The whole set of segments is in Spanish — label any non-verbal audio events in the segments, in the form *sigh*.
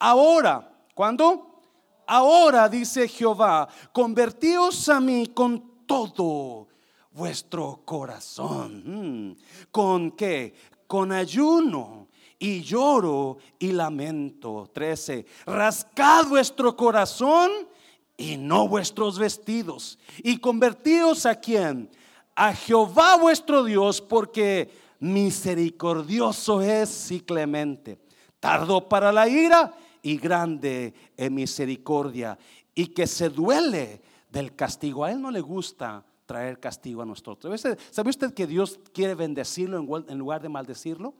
Ahora, ¿cuándo? Ahora dice Jehová, convertíos a mí con todo vuestro corazón. Mm. ¿Con qué? Con ayuno y lloro y lamento. 13. Rascad vuestro corazón y no vuestros vestidos. Y convertíos a quién? A Jehová vuestro Dios, porque misericordioso es y clemente. Tardo para la ira y grande en misericordia. Y que se duele del castigo. A él no le gusta traer castigo a nosotros. ¿Sabe usted que Dios quiere bendecirlo en lugar de maldecirlo?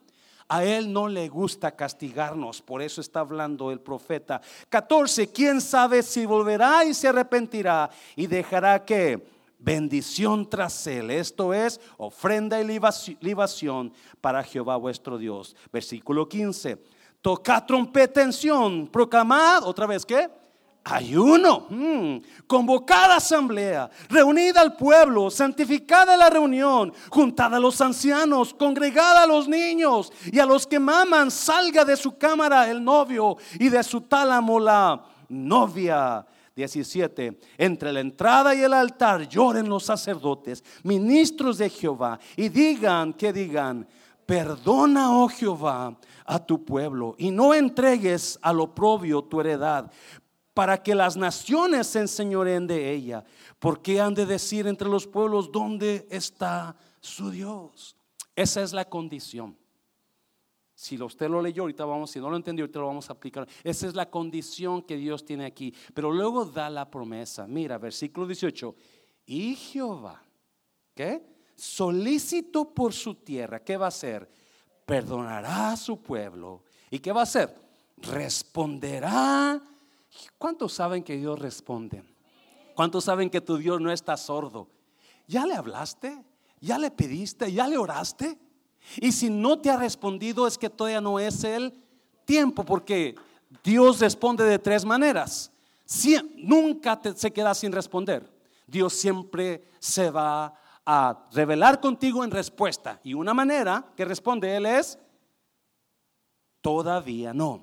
A Él no le gusta castigarnos, por eso está hablando el profeta. 14, ¿quién sabe si volverá y se arrepentirá y dejará que bendición tras él? Esto es ofrenda y libación para Jehová vuestro Dios. Versículo 15, toca trompeta en proclamad, otra vez, ¿qué? Ayuno, mm, convocada asamblea, reunida al pueblo, santificada la reunión, juntada a los ancianos, congregada a los niños y a los que maman, salga de su cámara el novio y de su tálamo la novia. 17. Entre la entrada y el altar lloren los sacerdotes, ministros de Jehová, y digan, que digan, perdona, oh Jehová, a tu pueblo, y no entregues al oprobio tu heredad, para que las naciones se enseñoren de ella. Porque han de decir entre los pueblos dónde está su Dios. Esa es la condición. Si usted lo leyó, ahorita vamos, si no lo entendió, ahorita lo vamos a aplicar. Esa es la condición que Dios tiene aquí. Pero luego da la promesa. Mira, versículo 18. Y Jehová, ¿qué? Solícito por su tierra, ¿qué va a hacer? Perdonará a su pueblo. ¿Y qué va a hacer? Responderá ¿Cuántos saben que Dios responde? ¿Cuántos saben que tu Dios no está sordo? ¿Ya le hablaste? ¿Ya le pediste? ¿Ya le oraste? Y si no te ha respondido es que todavía no es el tiempo, porque Dios responde de tres maneras. nunca se queda sin responder. Dios siempre se va a revelar contigo en respuesta. Y una manera que responde Él es, todavía no.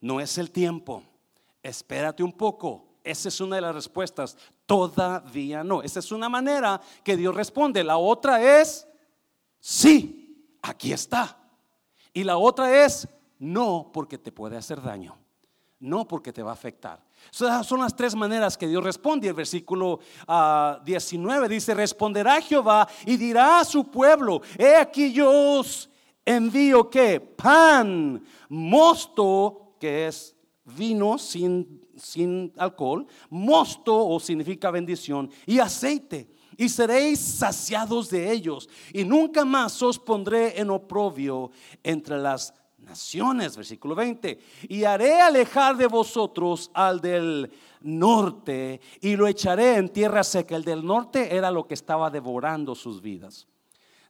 No es el tiempo espérate un poco. Esa es una de las respuestas. Todavía no. Esa es una manera que Dios responde. La otra es, sí, aquí está. Y la otra es, no, porque te puede hacer daño. No porque te va a afectar. Esas son las tres maneras que Dios responde. El versículo 19 ah, dice, responderá Jehová y dirá a su pueblo, he aquí yo os envío pan, mosto, que es vino sin, sin alcohol, mosto o significa bendición, y aceite. Y seréis saciados de ellos. Y nunca más os pondré en oprobio entre las naciones. Versículo 20. Y haré alejar de vosotros al del norte y lo echaré en tierra seca. El del norte era lo que estaba devorando sus vidas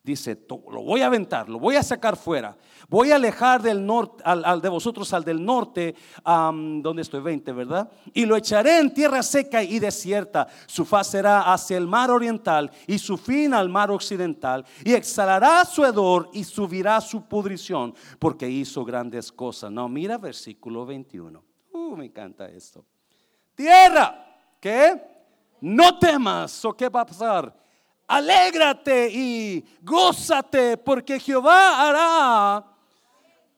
dice, lo voy a aventar, lo voy a sacar fuera, voy a alejar del norte, al, de vosotros al del norte, donde estoy 20, ¿verdad? Y lo echaré en tierra seca y desierta, su faz será hacia el mar oriental y su fin al mar occidental, y exhalará su hedor y subirá su pudrición, porque hizo grandes cosas. No, mira versículo 21. Uh, me encanta esto. Tierra, ¿qué? No temas, ¿o qué va a pasar? Alégrate y gózate, porque Jehová hará.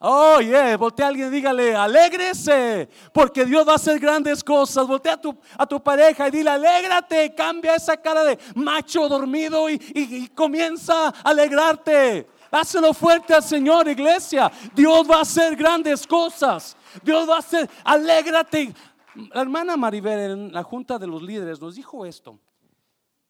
Oye, voltea a alguien y dígale, alégrese, porque Dios va a hacer grandes cosas. Voltea a tu, a tu pareja y dile, alégrate, cambia esa cara de macho dormido y, y comienza a alegrarte. Hácelo fuerte al Señor, iglesia. Dios va a hacer grandes cosas. Dios va a hacer, alégrate. La hermana Maribel en la junta de los líderes nos dijo esto.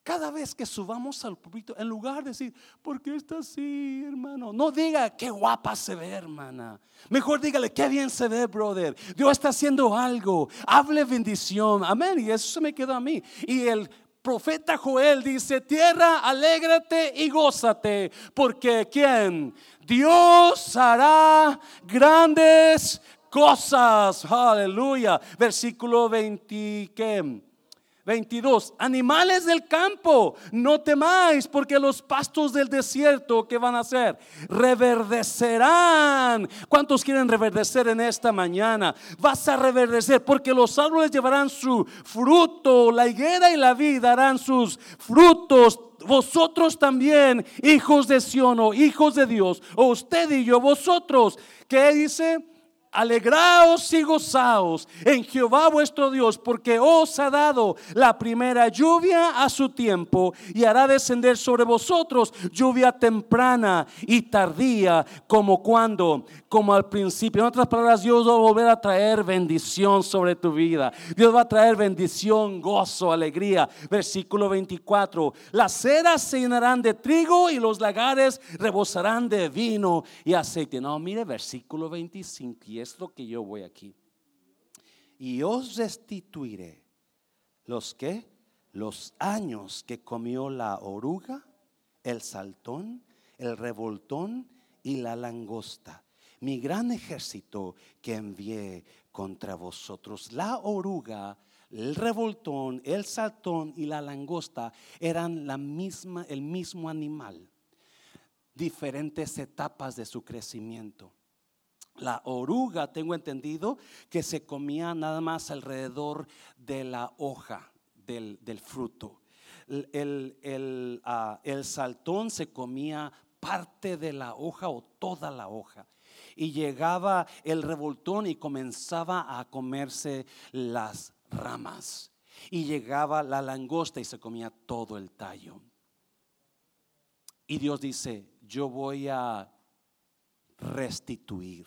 Cada vez que subamos al púlpito, en lugar de decir, ¿por qué está así, hermano? No diga, qué guapa se ve, hermana. Mejor dígale, qué bien se ve, brother. Dios está haciendo algo. Hable bendición. Amén. Y eso se me quedó a mí. Y el profeta Joel dice, tierra, alégrate y gózate, porque ¿quién? Dios hará grandes cosas. Aleluya. Versículo 20, ¿qué? 22. Animales del campo, no temáis, porque los pastos del desierto, ¿qué van a hacer? Reverdecerán. ¿Cuántos quieren reverdecer en esta mañana? Vas a reverdecer, porque los árboles llevarán su fruto, la higuera y la vid darán sus frutos vosotros también, hijos de Sion o hijos de Dios, o usted y yo, vosotros, ¿qué dice? Alegraos y gozaos en Jehová vuestro Dios, porque os ha dado la primera lluvia a su tiempo y hará descender sobre vosotros lluvia temprana y tardía, como cuando, como al principio. En otras palabras, Dios va a volver a traer bendición sobre tu vida. Dios va a traer bendición, gozo, alegría. Versículo 24. Las ceras se llenarán de trigo y los lagares rebosarán de vino y aceite. No, mire, versículo 25 es lo que yo voy aquí. Y os restituiré los que, los años que comió la oruga, el saltón, el revoltón y la langosta. Mi gran ejército que envié contra vosotros. La oruga, el revoltón, el saltón y la langosta eran la misma, el mismo animal. Diferentes etapas de su crecimiento. La oruga, tengo entendido, que se comía nada más alrededor de la hoja del, fruto. El, ah, el, saltón se comía parte de la hoja o toda la hoja. Y llegaba el revoltón y comenzaba a comerse las ramas. Y llegaba la langosta y se comía todo el tallo. Y Dios dice, yo voy a restituir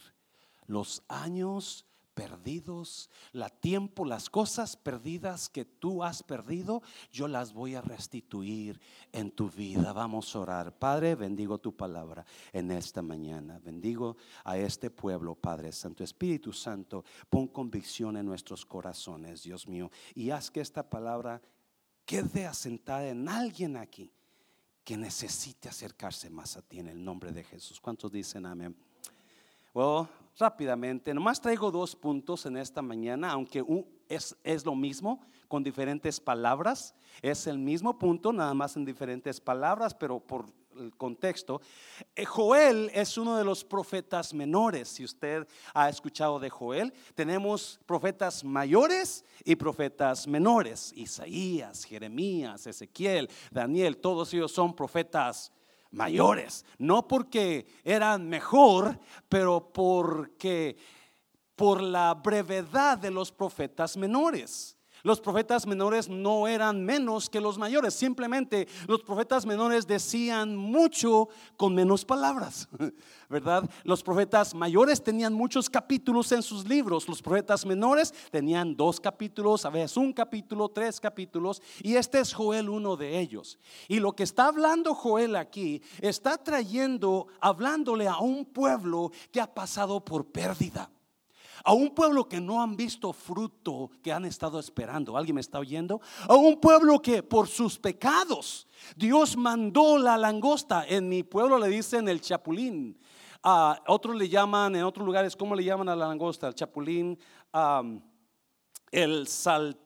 los años perdidos, la tiempo, las cosas perdidas que tú has perdido, yo las voy a restituir en tu vida. Vamos a orar. Padre, bendigo tu palabra en esta mañana. Bendigo a este pueblo, Padre Santo. Espíritu Santo, pon convicción en nuestros corazones, Dios mío, y haz que esta palabra quede asentada en alguien aquí que necesite acercarse más a ti en el nombre de Jesús. ¿Cuántos dicen amén? Bueno, rápidamente, nomás traigo dos puntos en esta mañana, aunque es, es, lo mismo con diferentes palabras, es el mismo punto, nada más en diferentes palabras, pero por el contexto. Eh, Joel es uno de los profetas menores, si usted ha escuchado de Joel, tenemos profetas mayores y profetas menores, Isaías, Jeremías, Ezequiel, Daniel, todos ellos son profetas mayores, no porque eran mejor, pero porque por la brevedad de los profetas menores. Los profetas menores no eran menos que los mayores, simplemente los profetas menores decían mucho con menos palabras, *laughs* ¿verdad? Los profetas mayores tenían muchos capítulos en sus libros, los profetas menores tenían dos capítulos, a veces un capítulo, tres capítulos, y este es Joel uno de ellos. Y lo que está hablando Joel aquí, está trayendo, hablándole a un pueblo que ha pasado por pérdida. A un pueblo que no han visto fruto que han estado esperando. ¿Alguien me está oyendo? A un pueblo que por sus pecados Dios mandó la langosta. En mi pueblo le dicen el chapulín. Otros le llaman, en otros lugares, ¿cómo le llaman a la langosta? El chapulín, el sal,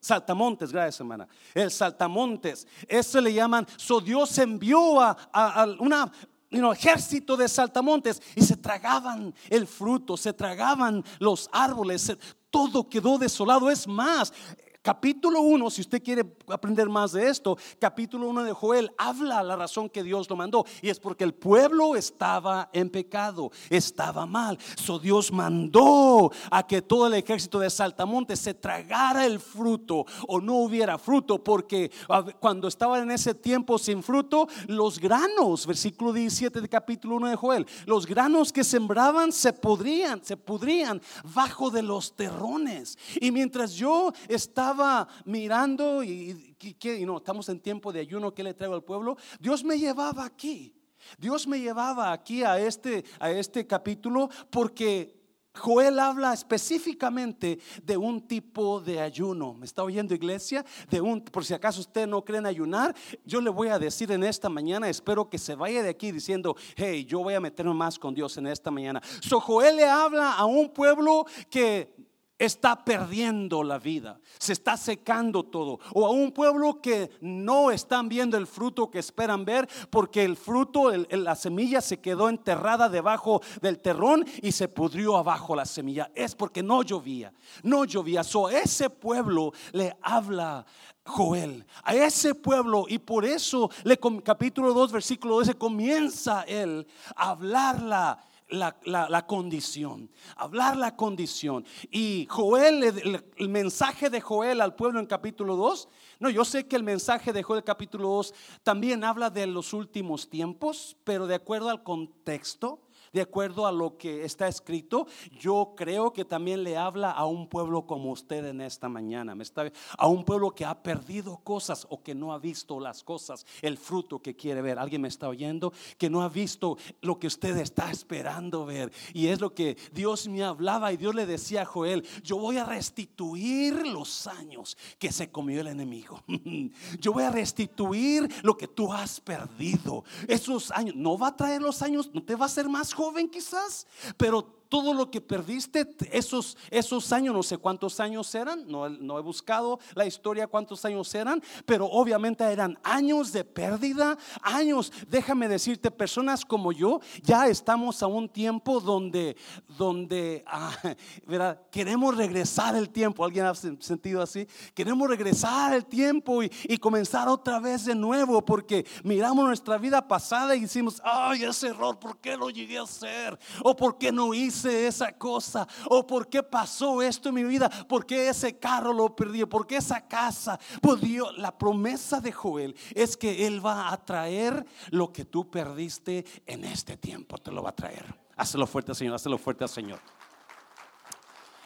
Saltamontes, gracias hermana. El saltamontes, eso le llaman. So Dios envió a, una, un ejército de saltamontes y se tragaban el fruto, se tragaban los árboles, todo quedó desolado. Es más, Capítulo 1, si usted quiere aprender más de esto, capítulo 1 de Joel habla la razón que Dios lo mandó y es porque el pueblo estaba en pecado, estaba mal. So Dios mandó a que todo el ejército de Saltamontes se tragara el fruto o no hubiera fruto porque cuando estaban en ese tiempo sin fruto, los granos, versículo 17 de capítulo 1 de Joel, los granos que sembraban se podrían, se pudrían bajo de los terrones. Y mientras yo estaba estaba mirando y, y, no, estamos en tiempo de ayuno, ¿qué le traigo al pueblo? Dios me llevaba aquí. Dios me llevaba aquí a este, a este capítulo porque Joel habla específicamente de un tipo de ayuno. ¿Me está oyendo iglesia? De un, por si acaso usted no cree en ayunar, yo le voy a decir en esta mañana, espero que se vaya de aquí diciendo, hey, yo voy a meterme más con Dios en esta mañana. So Joel le habla a un pueblo que está perdiendo la vida, se está secando todo. O a un pueblo que no están viendo el fruto que esperan ver porque el fruto, la semilla se quedó enterrada debajo del terrón y se pudrió abajo la semilla. Es porque no llovía, no llovía. So, ese pueblo le habla Joel, a ese pueblo y por eso le, capítulo 2 versículo 12 comienza él a hablarla la, condición, hablar la condición. Y Joel, el, mensaje de Joel al pueblo en capítulo 2, no, yo sé que el mensaje de Joel capítulo 2 también habla de los últimos tiempos, pero de acuerdo al contexto, de acuerdo a lo que está escrito, yo creo que también le habla a un pueblo como usted en esta mañana. ¿me está, a un pueblo que ha perdido cosas o que no ha visto las cosas, el fruto que quiere ver. ¿Alguien me está oyendo? Que no ha visto lo que usted está esperando ver. Y es lo que Dios me hablaba y Dios le decía a Joel, yo voy a restituir los años que se comió el enemigo. *laughs* yo voy a restituir lo que tú has perdido. Esos años, no va a traer los años, no te va a hacer más joven quizás, pero todo lo que perdiste, esos, esos años, no sé cuántos años eran, no, no, he buscado la historia cuántos años eran, pero obviamente eran años de pérdida, años, déjame decirte, personas como yo, ya estamos a un tiempo donde, donde ah, *laughs* queremos regresar el tiempo, ¿alguien ha sentido así? Queremos regresar el tiempo y, y comenzar otra vez de nuevo, porque miramos nuestra vida pasada y decimos, ay, ese error, ¿por qué lo llegué a hacer? ¿O por qué no hice? Esa cosa? ¿O por qué pasó esto en mi vida? ¿Por qué ese carro lo perdí? ¿Por qué esa casa? Pues Dios, la promesa de Joel es que Él va a traer lo que tú perdiste en este tiempo. Te lo va a traer. Hazlo fuerte, Señor. Hazlo fuerte Señor.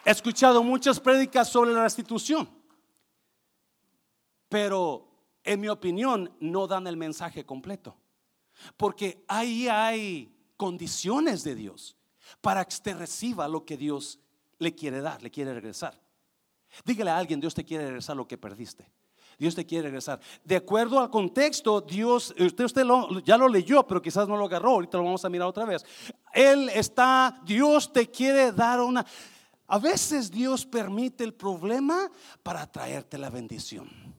He escuchado muchas prédicas sobre la restitución, pero en mi opinión no dan el mensaje completo, porque ahí hay condiciones de Dios para que usted reciba lo que Dios le quiere dar, le quiere regresar. Dígale a alguien, Dios te quiere regresar lo que perdiste. Dios te quiere regresar. De acuerdo al contexto, Dios, usted, usted ya lo leyó, pero quizás no lo agarró. Ahorita lo vamos a mirar otra vez. Él está, Dios te quiere dar una... A veces Dios permite el problema para traerte la bendición.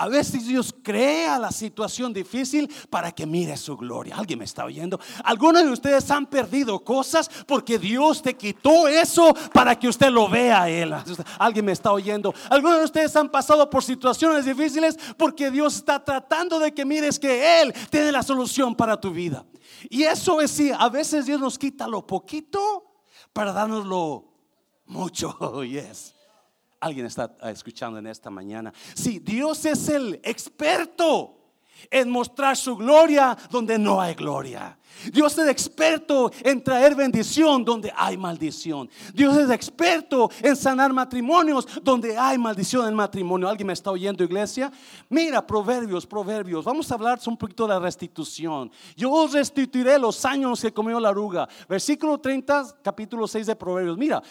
A veces Dios crea la situación difícil para que mire su gloria. ¿Alguien me está oyendo? Algunos de ustedes han perdido cosas porque Dios te quitó eso para que usted lo vea a Él. ¿Alguien me está oyendo? Algunos de ustedes han pasado por situaciones difíciles porque Dios está tratando de que mires que Él tiene la solución para tu vida. Y eso es sí, a veces Dios nos quita lo poquito para darnos lo mucho. *laughs* Yes. Alguien está escuchando en esta mañana. Si Dios es el experto en mostrar su gloria donde no hay gloria. Dios es experto en traer bendición donde hay maldición. Dios es experto en sanar matrimonios donde hay maldición en matrimonio. ¿Alguien me está oyendo, iglesia? Mira, proverbios, proverbios. Vamos a hablar un poquito de la restitución. Yo os restituiré los años que comió la aruga. Versículo 30, capítulo 6 de Proverbios. Mira,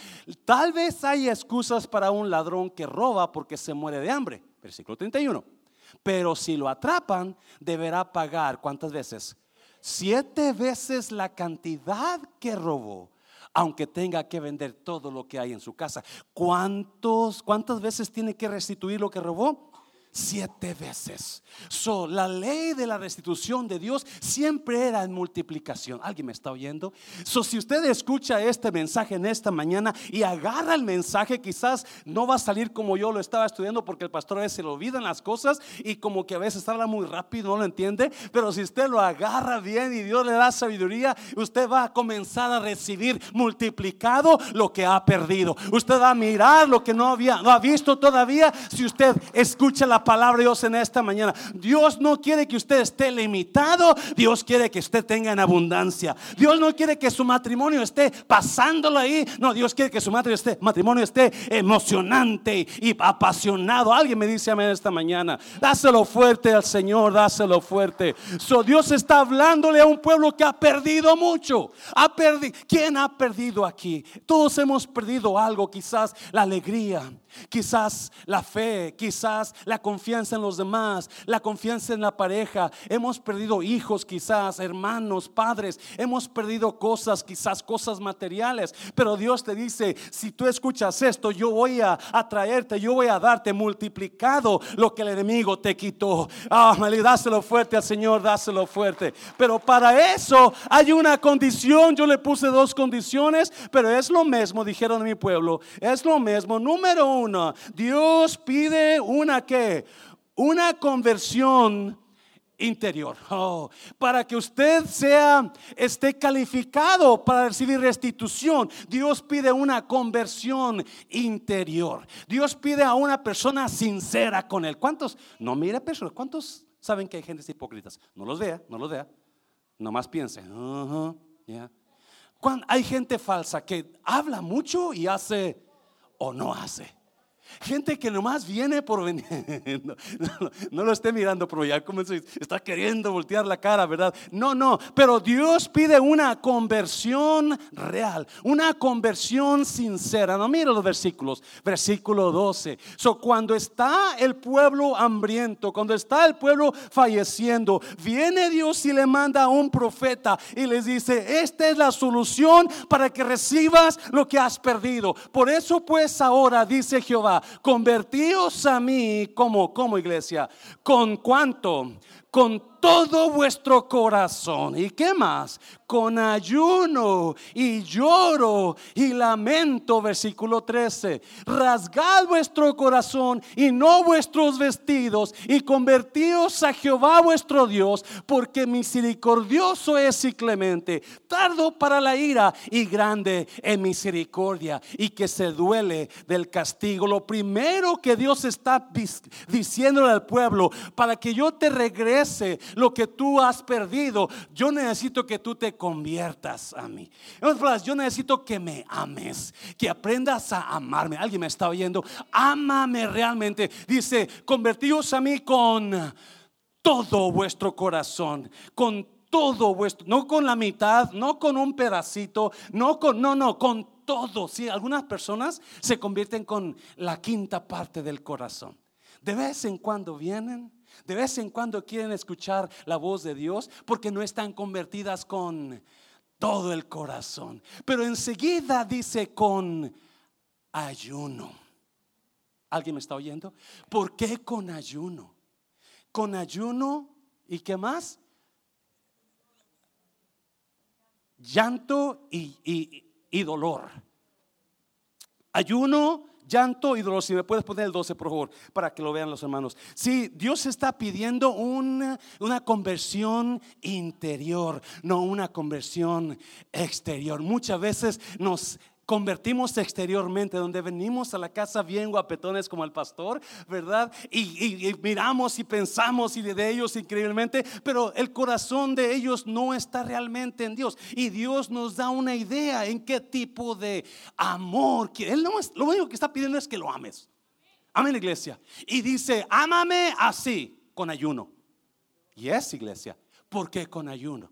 tal vez hay excusas para un ladrón que roba porque se muere de hambre. Versículo 31. Pero si lo atrapan, deberá pagar cuántas veces? Siete veces la cantidad que robó, aunque tenga que vender todo lo que hay en su casa. ¿Cuántos, ¿Cuántas veces tiene que restituir lo que robó? Siete veces. So, la ley de la restitución de Dios siempre era en multiplicación. ¿Alguien me está oyendo? So, si usted escucha este mensaje en esta mañana y agarra el mensaje, quizás no va a salir como yo lo estaba estudiando porque el pastor a veces se le olvidan las cosas y como que a veces habla muy rápido, no lo entiende. Pero si usted lo agarra bien y Dios le da sabiduría, usted va a comenzar a recibir multiplicado lo que ha perdido. Usted va a mirar lo que no había, no ha visto todavía. Si usted escucha la palabra de Dios en esta mañana. Dios no quiere que usted esté limitado, Dios quiere que usted tenga en abundancia. Dios no quiere que su matrimonio esté pasándolo ahí, no, Dios quiere que su matrimonio esté, matrimonio esté emocionante y apasionado. Alguien me dice a mí esta mañana, dáselo fuerte al Señor, dáselo fuerte. So, Dios está hablándole a un pueblo que ha perdido mucho. Ha perdido. ¿Quién ha perdido aquí? Todos hemos perdido algo, quizás la alegría, quizás la fe, quizás la confianza en los demás, la confianza en la pareja. Hemos perdido hijos quizás, hermanos, padres. Hemos perdido cosas, quizás cosas materiales. Pero Dios te dice, si tú escuchas esto, yo voy a, atraerte yo voy a darte multiplicado lo que el enemigo te quitó. Ah, dáselo fuerte al Señor, dáselo fuerte. Pero para eso hay una condición. Yo le puse dos condiciones, pero es lo mismo, dijeron mi pueblo. Es lo mismo. Número uno, Dios pide una que, una conversión interior. Oh, para que usted sea, esté calificado para recibir restitución, Dios pide una conversión interior. Dios pide a una persona sincera con él. ¿Cuántos? No mire personas. ¿Cuántos saben que hay gente hipócritas? No los vea, no los vea. Nomás piense. hay gente falsa que habla mucho y hace o no hace. Gente que nomás viene por venir. *laughs* No, lo esté mirando, pero ya como está queriendo voltear la cara, ¿verdad? No, no. Pero Dios pide una conversión real, una conversión sincera. No mira los versículos. Versículo 12. So, cuando está el pueblo hambriento, cuando está el pueblo falleciendo, viene Dios y le manda a un profeta y les dice: Esta es la solución para que recibas lo que has perdido. Por eso, pues, ahora dice Jehová convertíos a mí como, como iglesia, con cuánto, con todo vuestro corazón. ¿Y qué más? Con ayuno y lloro y lamento, versículo 13. Rasgad vuestro corazón y no vuestros vestidos y convertíos a Jehová vuestro Dios, porque misericordioso es y clemente, tardo para la ira y grande en misericordia y que se duele del castigo. Lo primero que Dios está diciéndole al pueblo, para que yo te regrese lo que tú has perdido, yo necesito que tú te conviertas a mí. yo necesito que me ames, que aprendas a amarme. Alguien me está oyendo, ámame realmente. Dice, convertíos a mí con todo vuestro corazón, con todo vuestro, no con la mitad, no con un pedacito, no con, no, no, con todo. Sí, algunas personas se convierten con la quinta parte del corazón. De vez en cuando vienen de vez en cuando quieren escuchar la voz de Dios porque no están convertidas con todo el corazón. Pero enseguida dice con ayuno. ¿Alguien me está oyendo? ¿Por qué con ayuno? Con ayuno y qué más? Llanto y, y dolor. Ayuno llanto y dolor. Si me puedes poner el 12, por favor, para que lo vean los hermanos. Si Dios está pidiendo una, una conversión interior, no una conversión exterior. Muchas veces nos convertimos exteriormente, donde venimos a la casa bien guapetones como el pastor, ¿verdad? Y, miramos y pensamos y de ellos increíblemente, pero el corazón de ellos no está realmente en Dios. Y Dios nos da una idea en qué tipo de amor Él no es, lo único que está pidiendo es que lo ames. Amén, iglesia. Y dice, ámame así, con ayuno. Y es iglesia, porque con ayuno?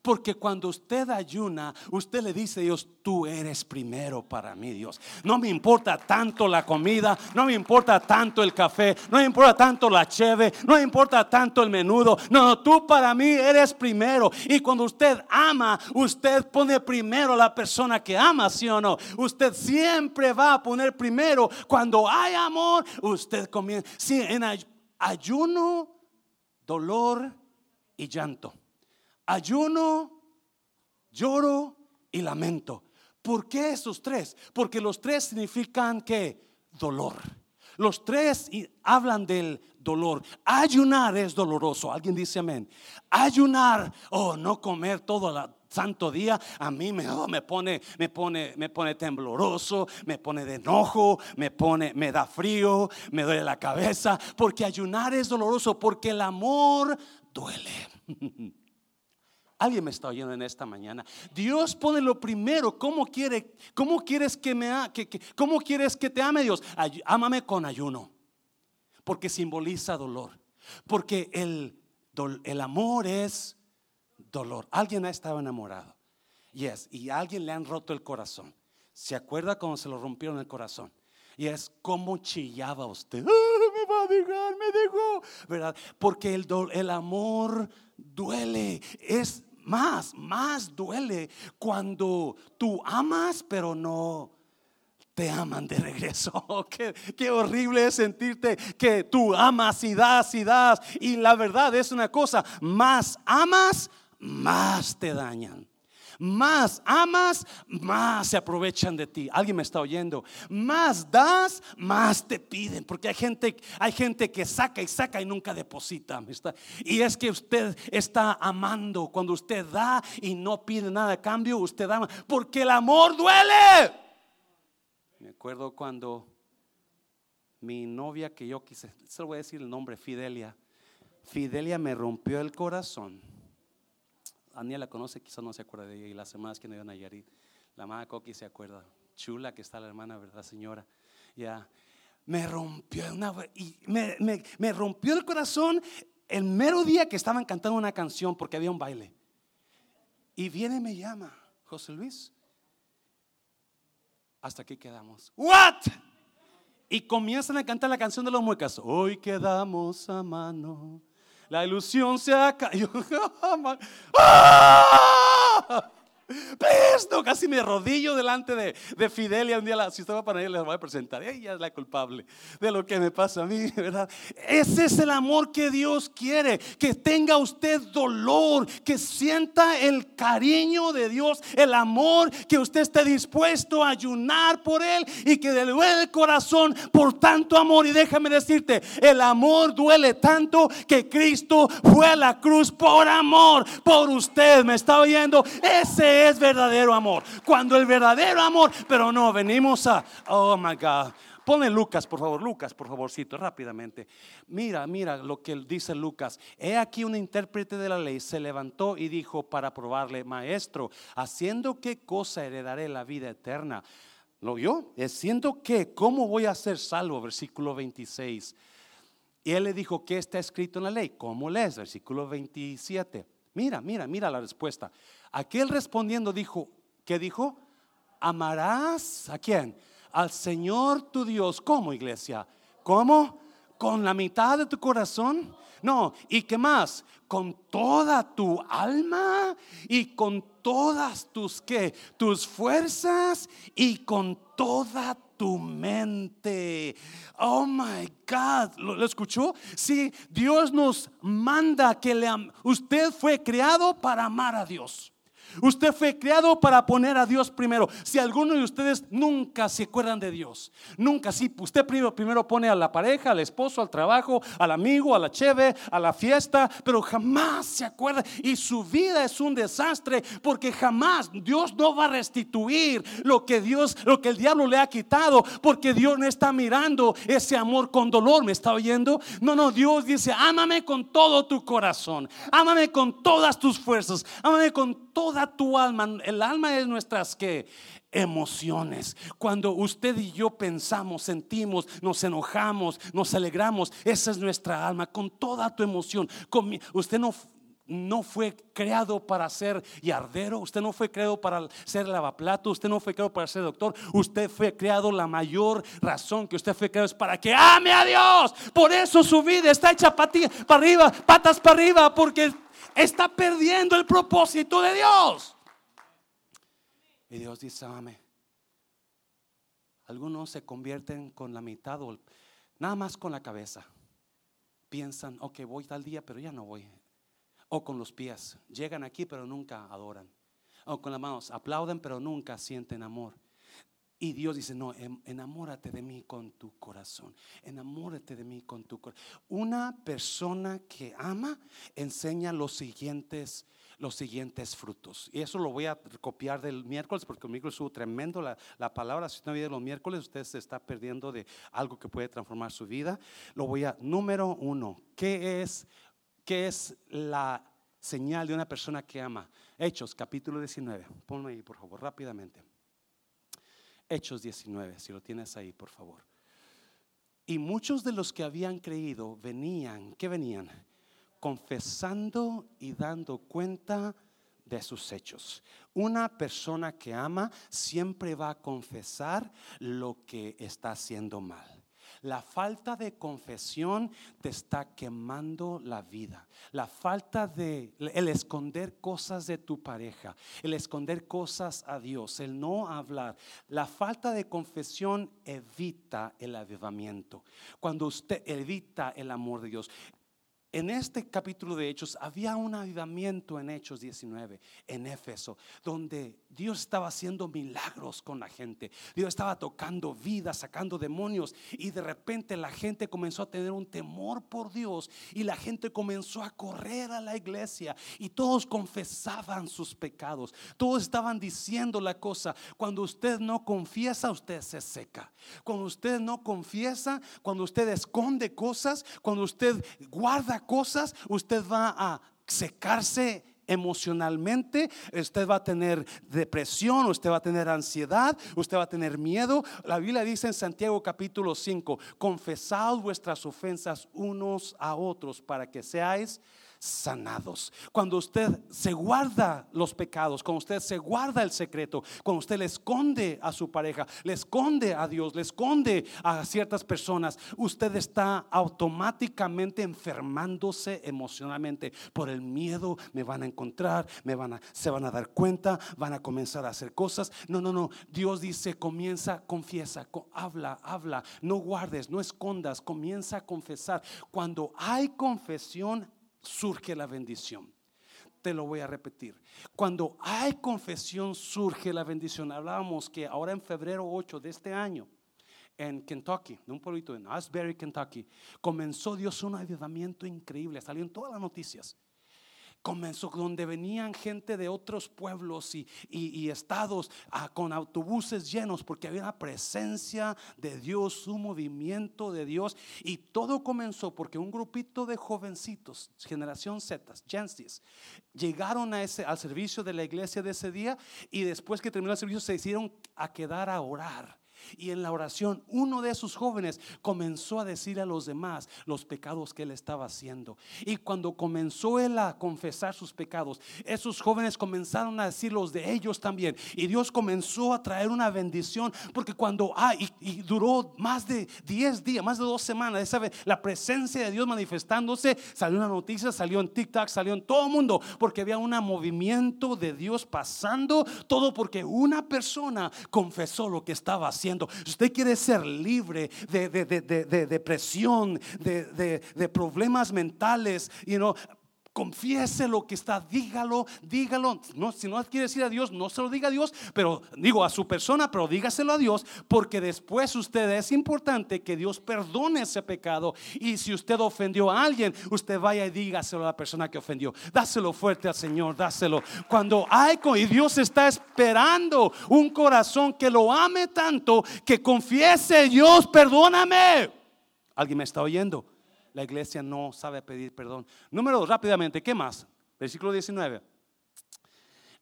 Porque cuando usted ayuna, usted le dice a Dios, tú eres primero para mí, Dios. No me importa tanto la comida, no me importa tanto el café, no me importa tanto la cheve, no me importa tanto el menudo. No, no, tú para mí eres primero. Y cuando usted ama, usted pone primero a la persona que ama, ¿sí o no? Usted siempre va a poner primero. Cuando hay amor, usted comienza. Sí, en ayuno, dolor y llanto ayuno, lloro y lamento. ¿Por qué esos tres? Porque los tres significan que dolor. Los tres hablan del dolor. Ayunar es doloroso. Alguien dice amén. Ayunar o oh, no comer todo el santo día a mí me, oh, me pone me pone me pone tembloroso, me pone de enojo, me pone me da frío, me duele la cabeza, porque ayunar es doloroso porque el amor duele. *laughs* Alguien me está oyendo en esta mañana. Dios pone lo primero. ¿Cómo quiere? ¿Cómo quieres que me cómo quieres que te ame Dios? ámame con ayuno. Porque simboliza dolor. Porque el, el amor es dolor. Alguien ha estado enamorado. Yes, y alguien le han roto el corazón. ¿Se acuerda cuando se lo rompieron el corazón? Y es como chillaba usted. va a dejar, me dejó, ¿verdad? Porque el, el amor duele, es más, más duele cuando tú amas pero no te aman de regreso. *laughs* qué, qué, horrible es sentirte que tú amas y das y das. Y la verdad es una cosa, más amas, más te dañan. Más amas, más se aprovechan de ti. Alguien me está oyendo. Más das, más te piden. Porque hay gente, hay gente que saca y saca y nunca deposita. Y es que usted está amando. Cuando usted da y no pide nada a cambio, usted ama. Porque el amor duele. Me acuerdo cuando mi novia que yo quise, se lo voy a decir el nombre, Fidelia. Fidelia me rompió el corazón Ania la conoce, quizás no se acuerda de ella. Y las semanas que no iban a Nayarit, la mamá Coqui se acuerda. Chula que está la hermana, ¿verdad, señora? Ya. Me rompió una. Y me, me rompió el corazón el mero día que estaban cantando una canción porque había un baile. Y viene y me llama, José Luis. Hasta aquí quedamos. ¿What? Y comienzan a cantar la canción de los muecas. Hoy quedamos a mano la ilusión se ha caído. *laughs* ¡Ah! No, casi me rodillo delante de, de Fidelia. Un día, la, si estaba para ella, les voy a presentar. Ella es la culpable de lo que me pasa a mí, *laughs* ¿verdad? Ese es el amor que Dios quiere. Que tenga usted dolor, que sienta el cariño de Dios, el amor, que usted esté dispuesto a ayunar por Él y que le duele el corazón por tanto amor. Y déjame decirte, el amor duele tanto que Cristo fue a la cruz por amor, por usted. ¿Me está oyendo? Ese es verdadero amor. Cuando el verdadero amor, pero no, venimos a, oh my God. Pone Lucas, por favor, Lucas, por favorcito, rápidamente. Mira, mira lo que dice Lucas. He aquí un intérprete de la ley se levantó y dijo para probarle, maestro, haciendo qué cosa heredaré la vida eterna. ¿Lo vio? Siendo que, ¿cómo voy a ser salvo? Versículo 26. Y él le dijo, ¿qué está escrito en la ley? ¿Cómo lees? Versículo 27. Mira, mira, mira la respuesta. Aquel respondiendo dijo, ¿qué dijo? Amarás a quién? Al Señor tu Dios. ¿Cómo, iglesia? ¿Cómo? ¿Con la mitad de tu corazón? No, ¿y qué más? Con toda tu alma y con todas tus qué? Tus fuerzas y con toda tu mente. Oh my God, ¿lo, escuchó? Sí, Dios nos manda que le usted fue creado para amar a Dios. Usted fue creado para poner a Dios primero. Si alguno de ustedes nunca se acuerdan de Dios, nunca, si usted primero, primero pone a la pareja, al esposo, al trabajo, al amigo, a la cheve, a la fiesta, pero jamás se acuerda. Y su vida es un desastre porque jamás Dios no va a restituir lo que Dios, lo que el diablo le ha quitado, porque Dios no está mirando ese amor con dolor. ¿Me está oyendo? No, no, Dios dice, ámame con todo tu corazón, ámame con todas tus fuerzas, ámame con toda tu alma. El alma es nuestras que emociones. Cuando usted y yo pensamos, sentimos, nos enojamos, nos alegramos, esa es nuestra alma con toda tu emoción. usted no no fue creado para ser yardero, usted no fue creado para ser lavaplato, usted no fue creado para ser doctor, usted fue creado, la mayor razón que usted fue creado es para que ame a Dios. Por eso su vida está hecha para arriba, patas para arriba, porque está perdiendo el propósito de Dios. Y Dios dice, ame. Algunos se convierten con la mitad o nada más con la cabeza. Piensan, ok, voy tal día, pero ya no voy. O con los pies. Llegan aquí, pero nunca adoran. O con las manos, aplauden, pero nunca sienten amor. Y Dios dice, no, enamórate de mí con tu corazón. Enamórate de mí con tu corazón. Una persona que ama enseña los siguientes, los siguientes frutos. Y eso lo voy a copiar del miércoles porque el miércoles estuvo tremendo la, la palabra. Si no viene los miércoles, usted se está perdiendo de algo que puede transformar su vida. Lo voy a, número uno, ¿qué es, qué es la señal de una persona que ama? Hechos, capítulo 19. Ponlo ahí, por favor, rápidamente. Hechos 19, si lo tienes ahí, por favor. Y muchos de los que habían creído venían, ¿qué venían? Confesando y dando cuenta de sus hechos. Una persona que ama siempre va a confesar lo que está haciendo mal. La falta de confesión te está quemando la vida. La falta de el esconder cosas de tu pareja, el esconder cosas a Dios, el no hablar. La falta de confesión evita el avivamiento. Cuando usted evita el amor de Dios, en este capítulo de Hechos había un avivamiento en Hechos 19, en Éfeso, donde Dios estaba haciendo milagros con la gente. Dios estaba tocando vidas, sacando demonios. Y de repente la gente comenzó a tener un temor por Dios. Y la gente comenzó a correr a la iglesia. Y todos confesaban sus pecados. Todos estaban diciendo la cosa. Cuando usted no confiesa, usted se seca. Cuando usted no confiesa, cuando usted esconde cosas, cuando usted guarda cosas, usted va a secarse emocionalmente, usted va a tener depresión, usted va a tener ansiedad, usted va a tener miedo. La Biblia dice en Santiago capítulo 5, confesad vuestras ofensas unos a otros para que seáis sanados. Cuando usted se guarda los pecados, cuando usted se guarda el secreto, cuando usted le esconde a su pareja, le esconde a Dios, le esconde a ciertas personas, usted está automáticamente enfermándose emocionalmente por el miedo, me van a encontrar, me van a se van a dar cuenta, van a comenzar a hacer cosas. No, no, no. Dios dice, comienza, confiesa, habla, habla, no guardes, no escondas, comienza a confesar. Cuando hay confesión surge la bendición. Te lo voy a repetir. Cuando hay confesión, surge la bendición. Hablábamos que ahora en febrero 8 de este año, en Kentucky, de un pueblito en Asbury, Kentucky, comenzó Dios un avivamiento increíble. Salió en todas las noticias comenzó donde venían gente de otros pueblos y, estados ah, con autobuses llenos porque había una presencia de Dios, un movimiento de Dios y todo comenzó porque un grupito de jovencitos, generación Z, Gensis, llegaron a ese, al servicio de la iglesia de ese día y después que terminó el servicio se hicieron a quedar a orar. Y en la oración, uno de esos jóvenes comenzó a decir a los demás los pecados que él estaba haciendo. Y cuando comenzó él a confesar sus pecados, esos jóvenes comenzaron a decir los de ellos también. Y Dios comenzó a traer una bendición, porque cuando, ah, y, duró más de 10 días, más de dos semanas, esa la presencia de Dios manifestándose, salió una noticia, salió en TikTok, salió en todo el mundo, porque había un movimiento de Dios pasando, todo porque una persona confesó lo que estaba haciendo usted quiere ser libre de, depresión, de, problemas mentales, you Confiese lo que está, dígalo, dígalo. No, si no quiere decir a Dios, no se lo diga a Dios, pero digo a su persona, pero dígaselo a Dios, porque después usted es importante que Dios perdone ese pecado. Y si usted ofendió a alguien, usted vaya y dígaselo a la persona que ofendió. Dáselo fuerte al Señor, dáselo. Cuando hay, y Dios está esperando un corazón que lo ame tanto, que confiese, Dios, perdóname. ¿Alguien me está oyendo? La iglesia no sabe pedir perdón. Número dos, rápidamente, ¿qué más? Versículo 19.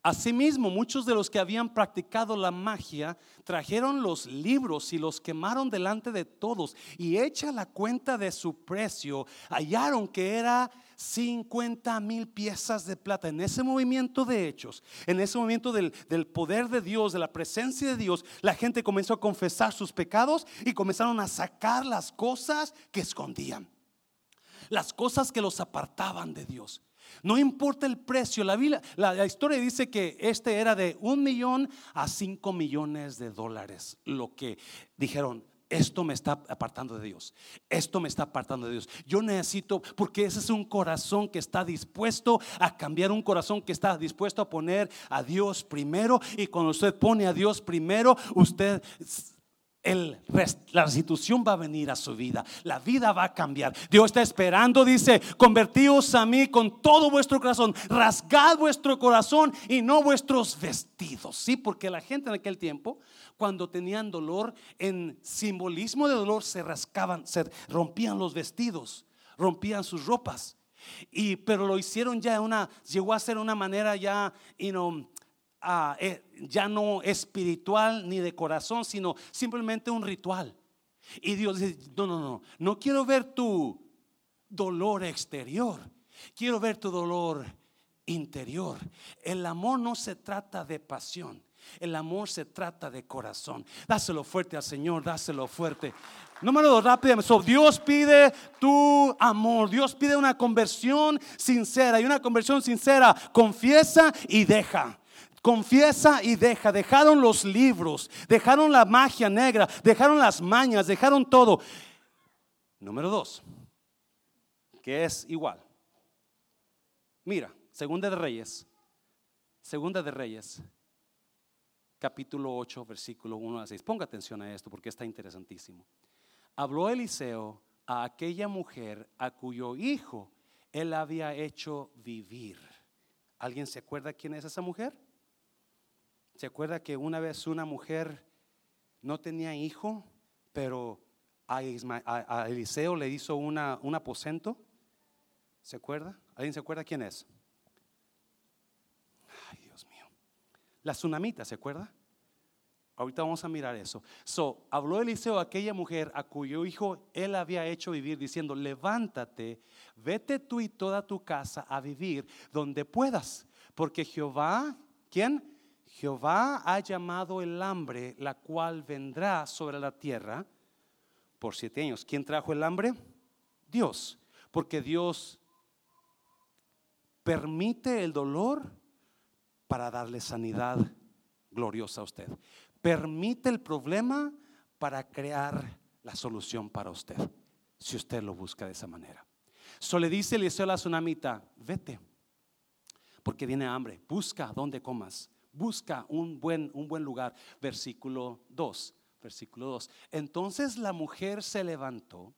Asimismo, muchos de los que habían practicado la magia trajeron los libros y los quemaron delante de todos y hecha la cuenta de su precio, hallaron que era 50 mil piezas de plata. En ese movimiento de hechos, en ese movimiento del, del poder de Dios, de la presencia de Dios, la gente comenzó a confesar sus pecados y comenzaron a sacar las cosas que escondían las cosas que los apartaban de Dios. No importa el precio, la, la, historia dice que este era de un millón a cinco millones de dólares. Lo que dijeron, esto me está apartando de Dios. Esto me está apartando de Dios. Yo necesito, porque ese es un corazón que está dispuesto a cambiar, un corazón que está dispuesto a poner a Dios primero. Y cuando usted pone a Dios primero, usted la restitución va a venir a su vida. La vida va a cambiar. Dios está esperando, dice, convertíos a mí con todo vuestro corazón, rasgad vuestro corazón y no vuestros vestidos. Sí, porque la gente en aquel tiempo, cuando tenían dolor, en simbolismo de dolor, se rascaban, se rompían los vestidos, rompían sus ropas. Y, pero lo hicieron ya una, llegó a ser una manera ya, you know, eh, ya no espiritual ni de corazón, sino simplemente un ritual. Y Dios dice, no, no, no, no quiero ver tu dolor exterior, quiero ver tu dolor interior. El amor no se trata de pasión. El amor se trata de corazón. Dáselo fuerte al Señor, dáselo fuerte. Número dos, rápidamente. Dios pide tu amor. Dios pide una conversión sincera. Y una conversión sincera confiesa y deja. Confiesa y deja. Dejaron los libros, dejaron la magia negra, dejaron las mañas, dejaron todo. Número dos, que es igual. Mira, Segunda de Reyes, Segunda de Reyes, capítulo 8, versículo 1 a 6. Ponga atención a esto porque está interesantísimo. Habló Eliseo a aquella mujer a cuyo hijo él había hecho vivir. ¿Alguien se acuerda quién es esa mujer? ¿Se acuerda que una vez una mujer no tenía hijo, pero a, Eliseo le hizo una, un aposento? ¿Se acuerda? ¿Alguien se acuerda quién es? La tsunamita, ¿se acuerda? Ahorita vamos a mirar eso. So, habló Eliseo a aquella mujer a cuyo hijo él había hecho vivir, diciendo: Levántate, vete tú y toda tu casa a vivir donde puedas, porque Jehová, ¿quién? Jehová ha llamado el hambre, la cual vendrá sobre la tierra por siete años. ¿Quién trajo el hambre? Dios, porque Dios permite el dolor para darle sanidad gloriosa a usted. Permite el problema para crear la solución para usted, si usted lo busca de esa manera. So le dice Eliseo a la tsunamita, vete, porque viene hambre, busca donde comas, busca un buen, un buen lugar. Versículo 2, versículo 2. Entonces la mujer se levantó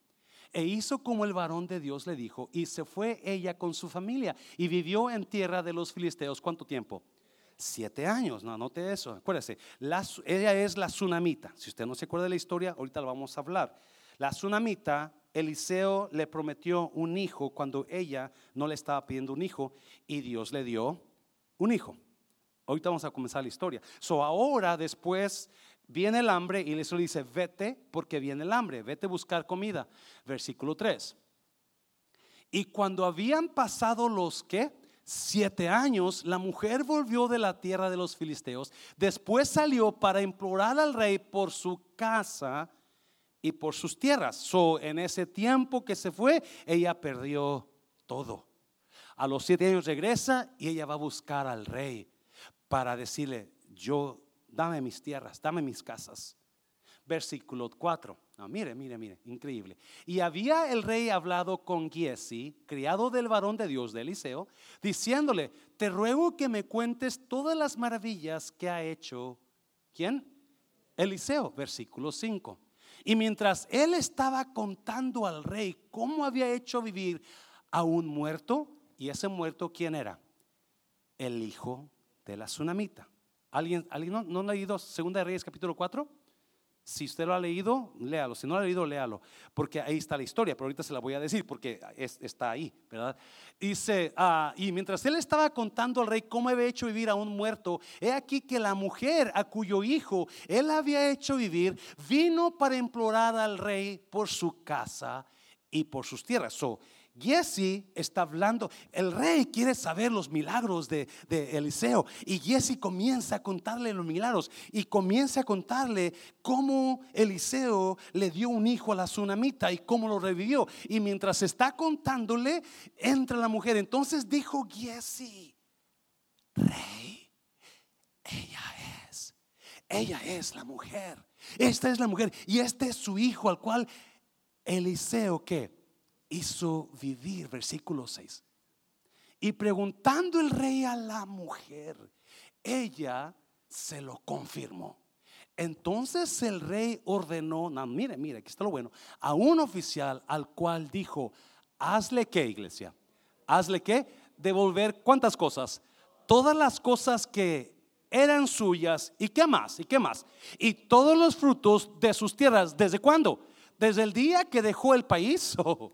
e hizo como el varón de Dios le dijo, y se fue ella con su familia y vivió en tierra de los filisteos. ¿Cuánto tiempo? siete años. No, anote eso. Acuérdese, ella es la tsunamita. Si usted no se acuerda de la historia, ahorita lo vamos a hablar. La tsunamita, Eliseo le prometió un hijo cuando ella no le estaba pidiendo un hijo y Dios le dio un hijo. Ahorita vamos a comenzar la historia. So ahora después viene el hambre y Eliseo le dice, vete porque viene el hambre, vete a buscar comida. Versículo 3. Y cuando habían pasado los que siete años, la mujer volvió de la tierra de los filisteos. Después salió para implorar al rey por su casa y por sus tierras. So, en ese tiempo que se fue, ella perdió todo. A los siete años regresa y ella va a buscar al rey para decirle, yo, dame mis tierras, dame mis casas. Versículo 4 mire, mire, mire, increíble. Y había el rey hablado con Giesi, criado del varón de Dios de Eliseo, diciéndole, te ruego que me cuentes todas las maravillas que ha hecho, ¿quién? Eliseo, versículo 5. Y mientras él estaba contando al rey cómo había hecho vivir a un muerto, y ese muerto, ¿quién era? El hijo de la tsunamita. ¿Alguien, ¿alguien no, no ha leído Segunda de Reyes capítulo 4? Si usted lo ha leído, léalo. Si no lo ha leído, léalo. Porque ahí está la historia, pero ahorita se la voy a decir porque está ahí, ¿verdad? Dice, ah, y mientras él estaba contando al rey cómo había hecho vivir a un muerto, he aquí que la mujer a cuyo hijo él había hecho vivir, vino para implorar al rey por su casa y por sus tierras. So, Jesse está hablando, el rey quiere saber los milagros de, Eliseo y Jesse comienza a contarle los milagros y comienza a contarle cómo Eliseo le dio un hijo a la tsunamita y cómo lo revivió. Y mientras está contándole, entra la mujer. Entonces dijo Jesse, rey, ella es, ella es la mujer. Esta es la mujer y este es su hijo al cual Eliseo que hizo vivir, versículo 6. Y preguntando el rey a la mujer, ella se lo confirmó. Entonces el rey ordenó, mire, mire, aquí está lo bueno, a un oficial al cual dijo, hazle que, iglesia, hazle que, devolver cuántas cosas, todas las cosas que eran suyas y qué más, y qué más, y todos los frutos de sus tierras, ¿desde cuándo? Desde el día que dejó el país. *laughs* Oh,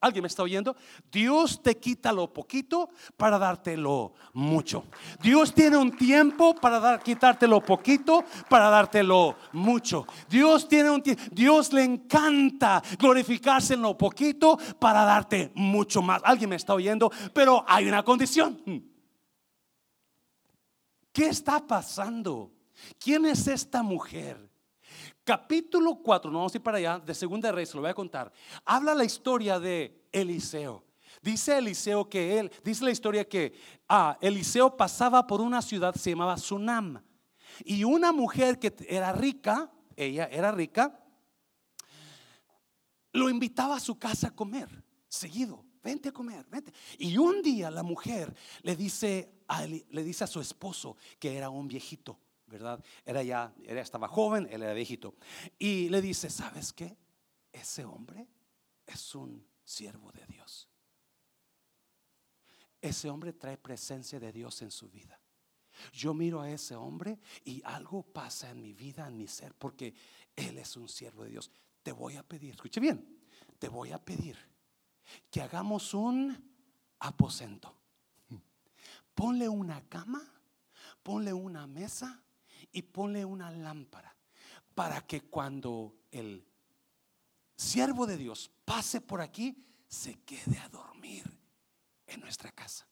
¿Alguien me está oyendo? Dios te quita lo poquito para darte lo mucho. Dios tiene un tiempo para dar, quitarte lo poquito para dártelo mucho. Dios tiene un Dios le encanta glorificarse en lo poquito para darte mucho más. ¿Alguien me está oyendo? Pero hay una condición. ¿Qué está pasando? ¿Quién es esta mujer? Capítulo 4, no vamos a ir para allá, de Segunda de Reyes, lo voy a contar. Habla la historia de Eliseo. Dice Eliseo que él, dice la historia que ah, Eliseo pasaba por una ciudad se llamaba Sunam. Y una mujer que era rica, ella era rica, lo invitaba a su casa a comer, seguido. Vente a comer, vente. Y un día la mujer le dice a, le dice a su esposo que era un viejito, ¿verdad? Era ya, era, estaba joven, él era viejito. Y le dice, ¿sabes qué? Ese hombre es un siervo de Dios. Ese hombre trae presencia de Dios en su vida. Yo miro a ese hombre y algo pasa en mi vida, en mi ser, porque él es un siervo de Dios. Te voy a pedir, escuche bien, te voy a pedir que hagamos un aposento. Ponle una cama, ponle una mesa y ponle una lámpara para que cuando el siervo de Dios pase por aquí, se quede a dormir en nuestra casa.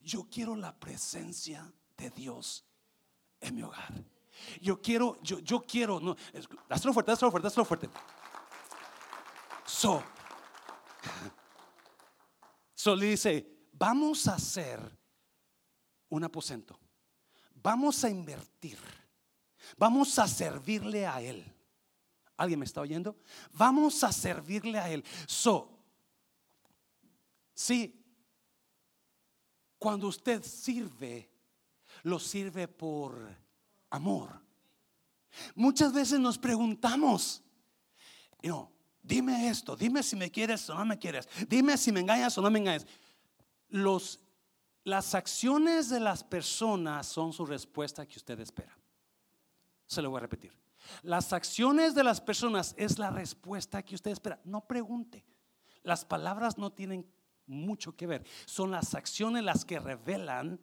Yo quiero la presencia de Dios en mi hogar. Yo quiero, yo, yo quiero, no, hazlo fuerte, hazlo fuerte, hazlo fuerte. So, so le dice, vamos a hacer un aposento. Vamos a invertir. Vamos a servirle a Él. ¿Alguien me está oyendo? Vamos a servirle a Él. So, sí, cuando usted sirve, lo sirve por amor. Muchas veces nos preguntamos, no, dime esto, dime si me quieres o no me quieres, dime si me engañas o no me engañas. Los, las acciones de las personas son su respuesta que usted espera. Se lo voy a repetir. Las acciones de las personas es la respuesta que usted espera. No pregunte. Las palabras no tienen mucho que ver. Son las acciones las que revelan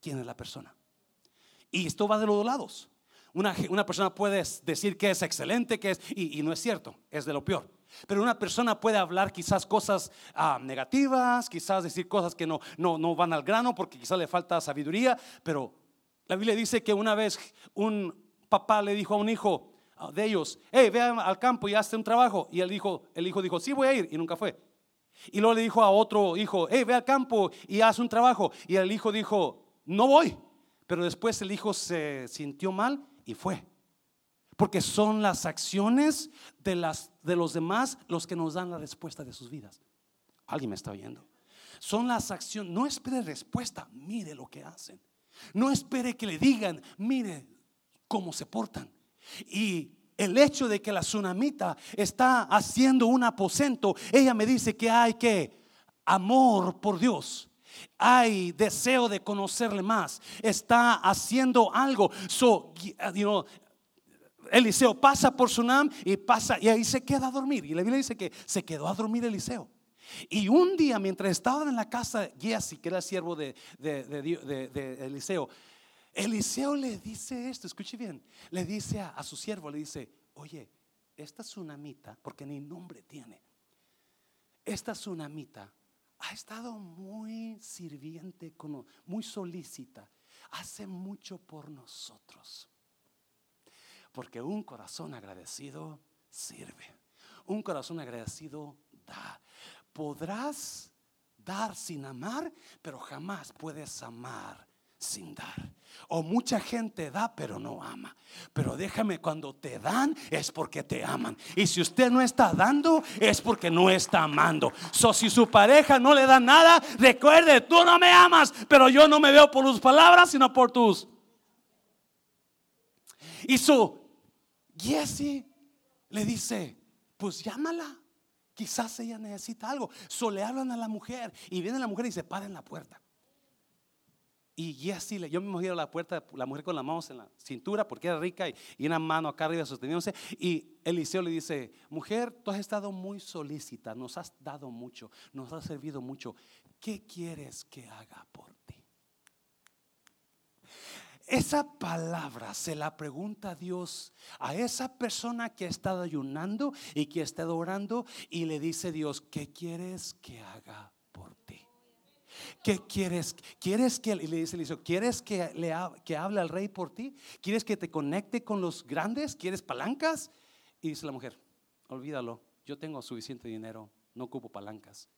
quién es la persona. Y esto va de los dos lados. Una, una persona puede decir que es excelente, que es, y, no es cierto, es de lo peor. Pero una persona puede hablar quizás cosas ah, negativas, quizás decir cosas que no, no, no van al grano porque quizás le falta sabiduría, pero la Biblia dice que una vez un papá le dijo a un hijo ah, de ellos, hey, ve al campo y hazte un trabajo. Y el hijo, el hijo dijo, sí voy a ir, y nunca fue. Y luego le dijo a otro hijo, hey, ve al campo y haz un trabajo. Y el hijo dijo, no voy. Pero después el hijo se sintió mal y fue. Porque son las acciones de, las, de los demás los que nos dan la respuesta de sus vidas. ¿Alguien me está oyendo? Son las acciones. No espere respuesta, mire lo que hacen. No espere que le digan, mire cómo se portan. Y el hecho de que la tsunamita está haciendo un aposento, ella me dice que hay que amor por Dios. Hay deseo de conocerle más. Está haciendo algo. So, you Eliseo pasa por Sunam y pasa y ahí se queda a dormir. Y la Biblia dice que se quedó a dormir Eliseo. Y un día, mientras estaba en la casa de que era el siervo de, de, Eliseo, Eliseo le dice esto, escuche bien, le dice a, su siervo, le dice, oye, esta tsunamita, porque ni nombre tiene, esta tsunamita ha estado muy sirviente, muy solícita, hace mucho por nosotros. Porque un corazón agradecido sirve. Un corazón agradecido da. Podrás dar sin amar, pero jamás puedes amar sin dar. O mucha gente da pero no ama. Pero déjame, cuando te dan es porque te aman. Y si usted no está dando es porque no está amando. So, si su pareja no le da nada, recuerde, tú no me amas, pero yo no me veo por tus palabras, sino por tus. Y su Jesse le dice, pues llámala. Quizás ella necesita algo. So le hablan a la mujer y viene la mujer y se para en la puerta. Y así, yo me imagino la puerta, la mujer con las manos en la cintura porque era rica y, una mano acá arriba sosteniéndose. Y Eliseo le dice, mujer, tú has estado muy solícita, nos has dado mucho, nos has servido mucho. ¿Qué quieres que haga por ti? Esa palabra se la pregunta Dios a esa persona que ha estado ayunando y que ha estado orando y le dice Dios, ¿qué quieres que haga? ¿Qué quieres? ¿Quieres que le dice Eliseo, ¿quieres que le que hable al rey por ti? ¿Quieres que te conecte con los grandes? ¿Quieres palancas? Y dice la mujer, olvídalo, yo tengo suficiente dinero, no ocupo palancas.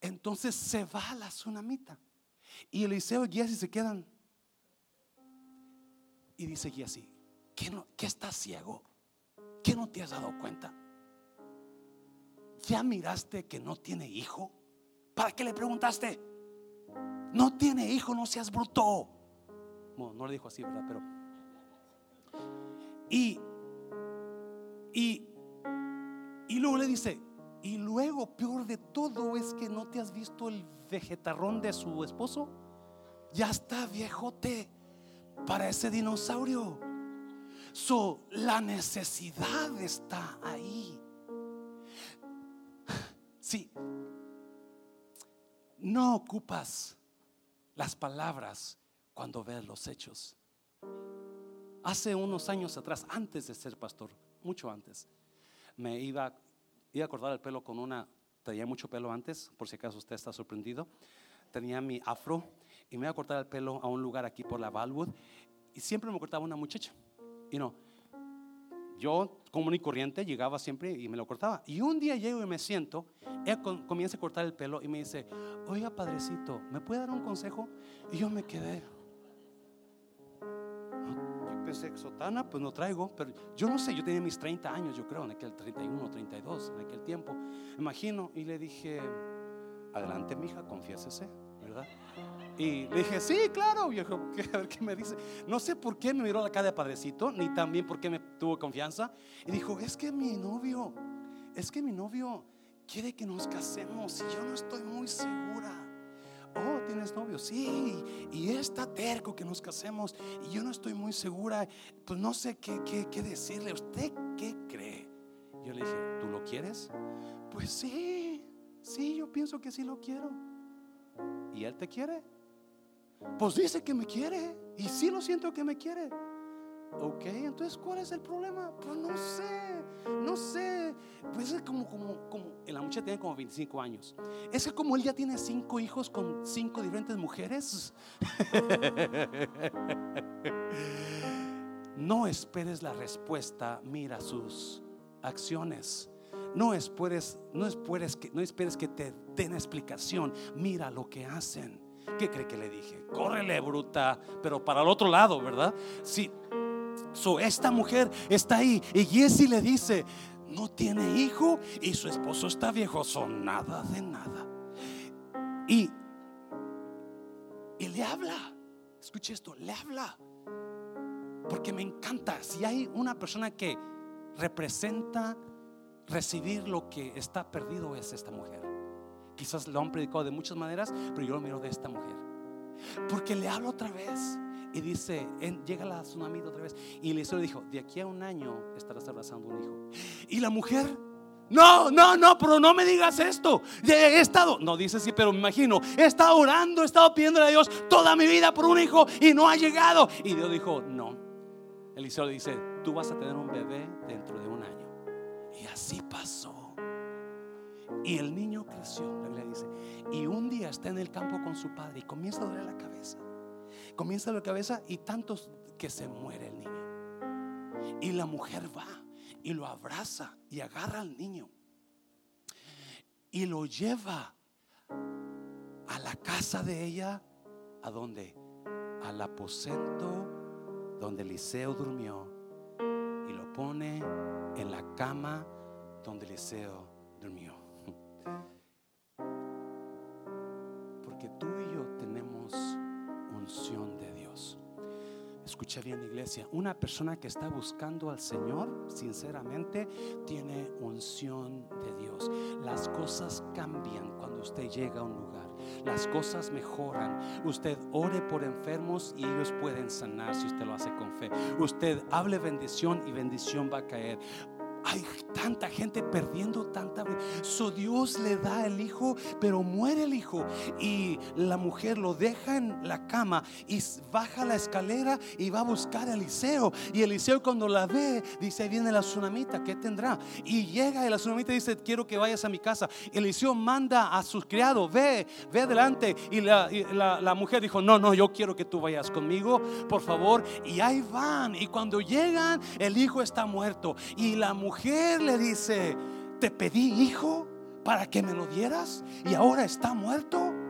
Entonces se va a la tsunamita. Y Eliseo y Giesi se quedan. Y dice Giesi, ¿qué, no, ¿qué estás ciego? ¿Qué no te has dado cuenta? ¿Ya miraste que no tiene hijo? ¿Para qué le preguntaste? No tiene hijo, no seas bruto. No, le dijo así, ¿verdad? Pero. Y, y, y luego le dice, y luego, peor de todo, es que no te has visto el vegetarrón de su esposo. Ya está viejote para ese dinosaurio. So, la necesidad está ahí. Sí, no ocupas las palabras cuando ves los hechos. Hace unos años atrás, antes de ser pastor, mucho antes, me iba, a cortar el pelo con una, tenía mucho pelo antes, por si acaso usted está sorprendido. Tenía mi afro y me iba a cortar el pelo a un lugar aquí por la Valwood y siempre me cortaba una muchacha. Y no, yo, común y corriente, llegaba siempre y me lo cortaba. Y un día llego y me siento, ella comienza a cortar el pelo y me dice, oiga, padrecito, ¿me puede dar un consejo? Y yo me quedé. Yo pensé, sotana, pues no traigo, pero yo no sé, yo tenía mis 30 años, yo creo, en aquel 31, 32, en aquel tiempo. Imagino, y le dije, adelante, mija, confiésese, ¿verdad? Y le dije, sí, claro. Yo, *laughs* a ver qué me dice. No sé por qué me miró la cara de padrecito, ni también por qué me tuvo confianza. Y dijo, es que mi novio, es que mi novio quiere que nos casemos y yo no estoy muy segura. Oh, ¿tienes novio? Sí. Y está terco que nos casemos y yo no estoy muy segura. Pues no sé qué, qué, qué decirle. ¿Usted qué cree? Yo le dije, ¿tú lo quieres? Pues sí, sí, yo pienso que sí lo quiero. ¿Y él te quiere? Pues dice que me quiere. Y sí lo siento que me quiere. Ok, entonces ¿cuál es el problema? Pues no sé, no sé. Pues es como, como, como, la muchacha tiene como 25 años. Es que como él ya tiene cinco hijos con cinco diferentes mujeres. *laughs* no esperes la respuesta, mira sus acciones. No esperes, no esperes que, no esperes que te den explicación. Mira lo que hacen. ¿Qué cree que le dije? Córrele, bruta, pero para el otro lado, ¿verdad? Sí. So, esta mujer está ahí y Jesse le dice, no tiene hijo y su esposo está viejo, son nada de nada. Y, y le habla, escuche esto, le habla. Porque me encanta, si hay una persona que representa recibir lo que está perdido, es esta mujer. Quizás lo han predicado de muchas maneras, pero yo lo miro de esta mujer. Porque le hablo otra vez y dice, llega la tsunami otra vez. Y le dijo, de aquí a un año estarás abrazando un hijo. Y la mujer, no, no, no, pero no me digas esto. He estado, no dice así, pero me imagino, he estado orando, he estado pidiéndole a Dios toda mi vida por un hijo y no ha llegado. Y Dios dijo, no. Eliseo le dice, tú vas a tener un bebé dentro de un año. Y así pasó. Y el niño creció, la Biblia dice. Y un día está en el campo con su padre y comienza a doler la cabeza. Comienza a doler la cabeza y tantos que se muere el niño. Y la mujer va y lo abraza y agarra al niño. Y lo lleva a la casa de ella. ¿A donde Al aposento donde Eliseo durmió. Y lo pone en la cama donde Eliseo durmió. Porque tú y yo tenemos unción de Dios. Escucha bien, iglesia. Una persona que está buscando al Señor, sinceramente, tiene unción de Dios. Las cosas cambian cuando usted llega a un lugar. Las cosas mejoran. Usted ore por enfermos y ellos pueden sanar si usted lo hace con fe. Usted hable bendición y bendición va a caer. Hay tanta gente perdiendo tanta So Dios le da el hijo, pero muere el hijo. Y la mujer lo deja en la cama y baja la escalera y va a buscar a Eliseo. Y Eliseo cuando la ve, dice, viene la tsunamita, ¿qué tendrá? Y llega y la tsunamita dice, quiero que vayas a mi casa. Eliseo manda a sus criados, ve, ve adelante. Y la, la mujer dijo, no, no, yo quiero que tú vayas conmigo, por favor. Y ahí van. Y cuando llegan, el hijo está muerto. Y la mujer le dice, te pedí hijo para que me lo dieras y ahora está muerto.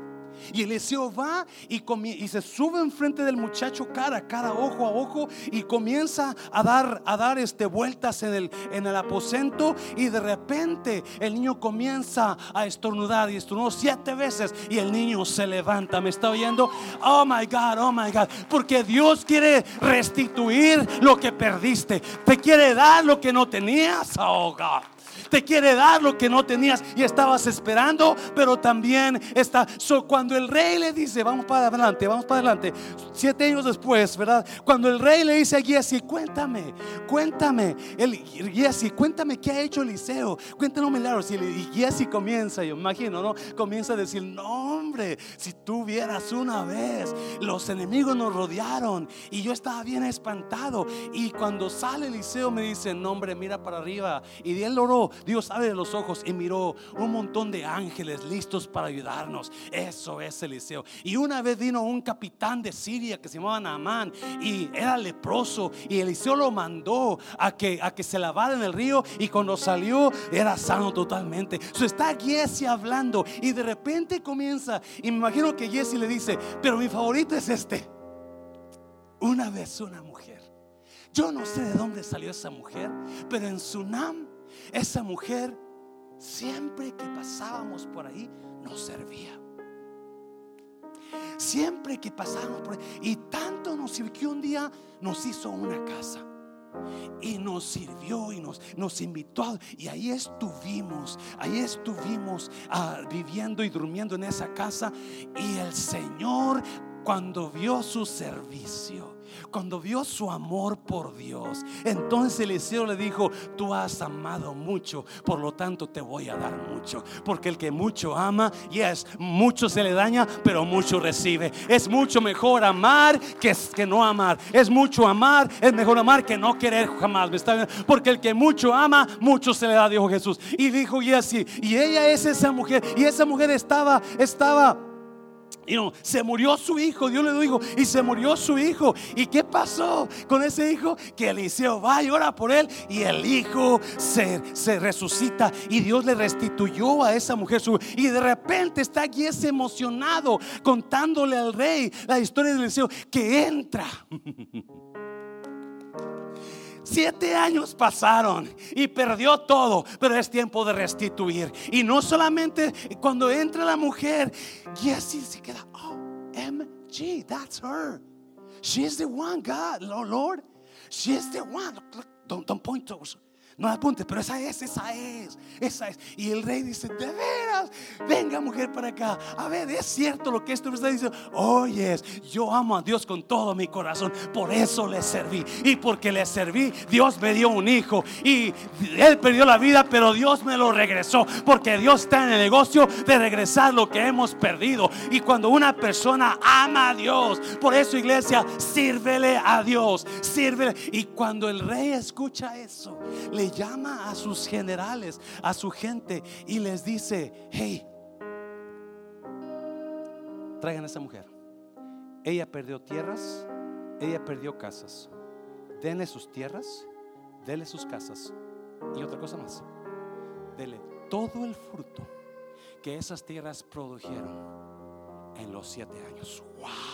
Y Eliseo va y, se sube enfrente del muchacho cara a cara, ojo a ojo, y comienza a dar, a dar este, vueltas en el, en el aposento. Y de repente el niño comienza a estornudar y estornudó siete veces. Y el niño se levanta. ¿Me está oyendo? Oh my God, oh my God. Porque Dios quiere restituir lo que perdiste, te quiere dar lo que no tenías. Oh God te quiere dar lo que no tenías y estabas esperando, pero también está. cuando el rey le dice, vamos para adelante, vamos para adelante, siete años después, ¿verdad? Cuando el rey le dice a Giesi, cuéntame, cuéntame, Giesi, cuéntame qué ha hecho Eliseo, cuéntanos milagros. Y, y Giesi comienza, yo imagino, ¿no? Comienza a decir, no, hombre, si tú vieras una vez, los enemigos nos rodearon y yo estaba bien espantado. Y cuando sale Eliseo me dice, no, hombre, mira para arriba. Y él oró, Dios abre los ojos y miró un montón de ángeles listos para ayudarnos. Eso es Eliseo. Y una vez vino un capitán de Siria que se llamaba Naamán y era leproso y Eliseo lo mandó a que, a que se lavara en el río y cuando salió era sano totalmente. So está Jesse hablando y de repente comienza y me imagino que Jesse le dice, pero mi favorito es este. Una vez una mujer. Yo no sé de dónde salió esa mujer, pero en Sunam esa mujer, siempre que pasábamos por ahí, nos servía. Siempre que pasábamos por ahí. Y tanto nos sirvió que un día nos hizo una casa. Y nos sirvió y nos, nos invitó. Y ahí estuvimos, ahí estuvimos ah, viviendo y durmiendo en esa casa. Y el Señor, cuando vio su servicio, cuando vio su amor por Dios, entonces Eliseo le dijo, tú has amado mucho, por lo tanto te voy a dar mucho. Porque el que mucho ama, y es mucho se le daña, pero mucho recibe. Es mucho mejor amar que, que no amar. Es mucho amar, es mejor amar que no querer jamás. ¿Me está Porque el que mucho ama, mucho se le da, dijo Jesús. Y dijo y así, y ella es esa mujer, y esa mujer estaba, estaba y no, se murió su hijo, Dios le dijo, y se murió su hijo. ¿Y qué pasó con ese hijo? Que Eliseo va y ora por él y el hijo se, se resucita y Dios le restituyó a esa mujer su Y de repente está aquí ese emocionado contándole al rey la historia de Eliseo que entra. *laughs* Siete años pasaron y perdió todo, pero es tiempo de restituir. Y no solamente cuando entra la mujer, así se queda, oh, MG, that's her. She's the one, God, Lord. She's the one. Don't, don't point to no apunte, pero esa es, esa es, esa es. Y el rey dice, de veras, venga mujer para acá. A ver, es cierto lo que esto me está diciendo. Oye, yo amo a Dios con todo mi corazón. Por eso le serví. Y porque le serví, Dios me dio un hijo. Y él perdió la vida, pero Dios me lo regresó. Porque Dios está en el negocio de regresar lo que hemos perdido. Y cuando una persona ama a Dios, por eso iglesia, sírvele a Dios. Sírvele. Y cuando el rey escucha eso, le llama a sus generales, a su gente y les dice, hey, traigan a esa mujer. Ella perdió tierras, ella perdió casas. Denle sus tierras, denle sus casas y otra cosa más. Dele todo el fruto que esas tierras produjeron en los siete años. ¡Wow!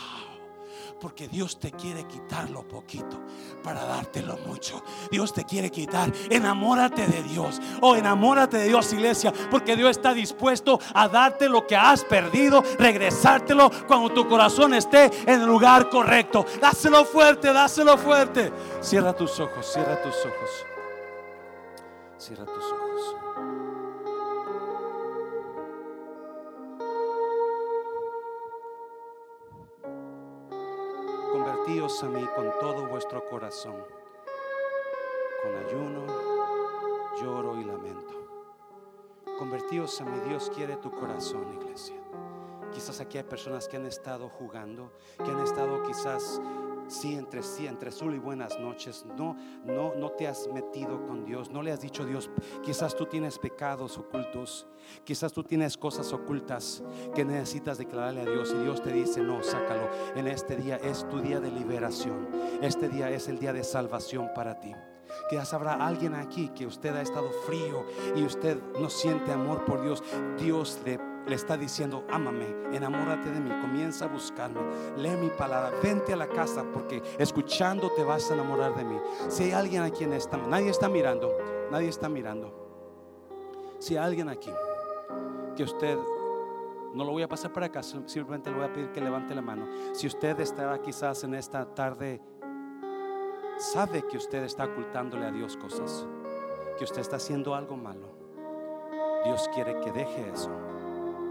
Porque Dios te quiere quitar lo poquito para dártelo mucho. Dios te quiere quitar. Enamórate de Dios. Oh, enamórate de Dios, iglesia. Porque Dios está dispuesto a darte lo que has perdido, regresártelo cuando tu corazón esté en el lugar correcto. Dáselo fuerte, dáselo fuerte. Cierra tus ojos, cierra tus ojos. Cierra tus ojos. convertíos a mí con todo vuestro corazón, con ayuno, lloro y lamento. Convertíos a mí, Dios quiere tu corazón, iglesia. Quizás aquí hay personas que han estado jugando, que han estado quizás sí entre sí, entre azul y buenas noches. No, no, no te has metido con Dios. No le has dicho Dios, quizás tú tienes pecados ocultos. Quizás tú tienes cosas ocultas que necesitas declararle a Dios. Y Dios te dice, no, sácalo. En este día es tu día de liberación. Este día es el día de salvación para ti. Quizás habrá alguien aquí que usted ha estado frío y usted no siente amor por Dios. Dios le le está diciendo, ámame, enamórate de mí, comienza a buscarme, lee mi palabra, vente a la casa porque escuchando te vas a enamorar de mí. Si hay alguien aquí en esta, nadie está mirando, nadie está mirando. Si hay alguien aquí que usted, no lo voy a pasar para acá, simplemente le voy a pedir que levante la mano. Si usted está quizás en esta tarde, sabe que usted está ocultándole a Dios cosas, que usted está haciendo algo malo. Dios quiere que deje eso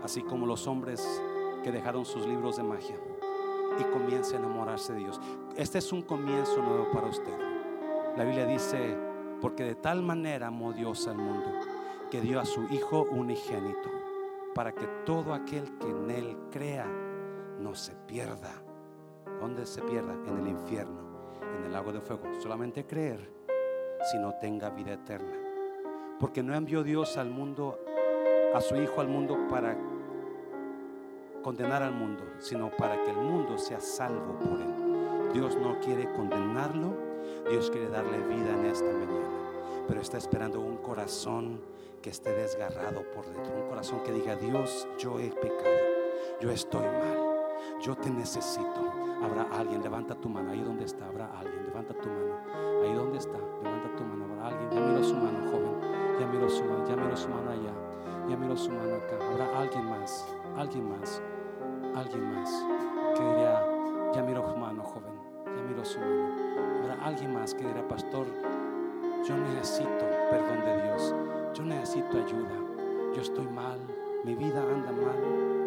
así como los hombres que dejaron sus libros de magia y comience a enamorarse de Dios. Este es un comienzo nuevo para usted. La Biblia dice, porque de tal manera amó Dios al mundo, que dio a su Hijo unigénito, para que todo aquel que en Él crea no se pierda. ¿Dónde se pierda? En el infierno, en el lago de fuego. Solamente creer, sino tenga vida eterna. Porque no envió Dios al mundo a su Hijo al mundo para condenar al mundo, sino para que el mundo sea salvo por él. Dios no quiere condenarlo, Dios quiere darle vida en esta mañana, pero está esperando un corazón que esté desgarrado por dentro, un corazón que diga, Dios, yo he pecado, yo estoy mal, yo te necesito. Habrá alguien, levanta tu mano, ahí donde está, habrá alguien, levanta tu mano, ahí donde está, levanta tu mano, habrá alguien, ya miro su mano, joven, ya miro su mano, ya miro su mano allá. Ya miro su mano acá. Habrá alguien más, alguien más, alguien más que diría, ya miro su mano, joven, ya miro su mano. Habrá alguien más que dirá, pastor, yo necesito perdón de Dios, yo necesito ayuda, yo estoy mal, mi vida anda mal,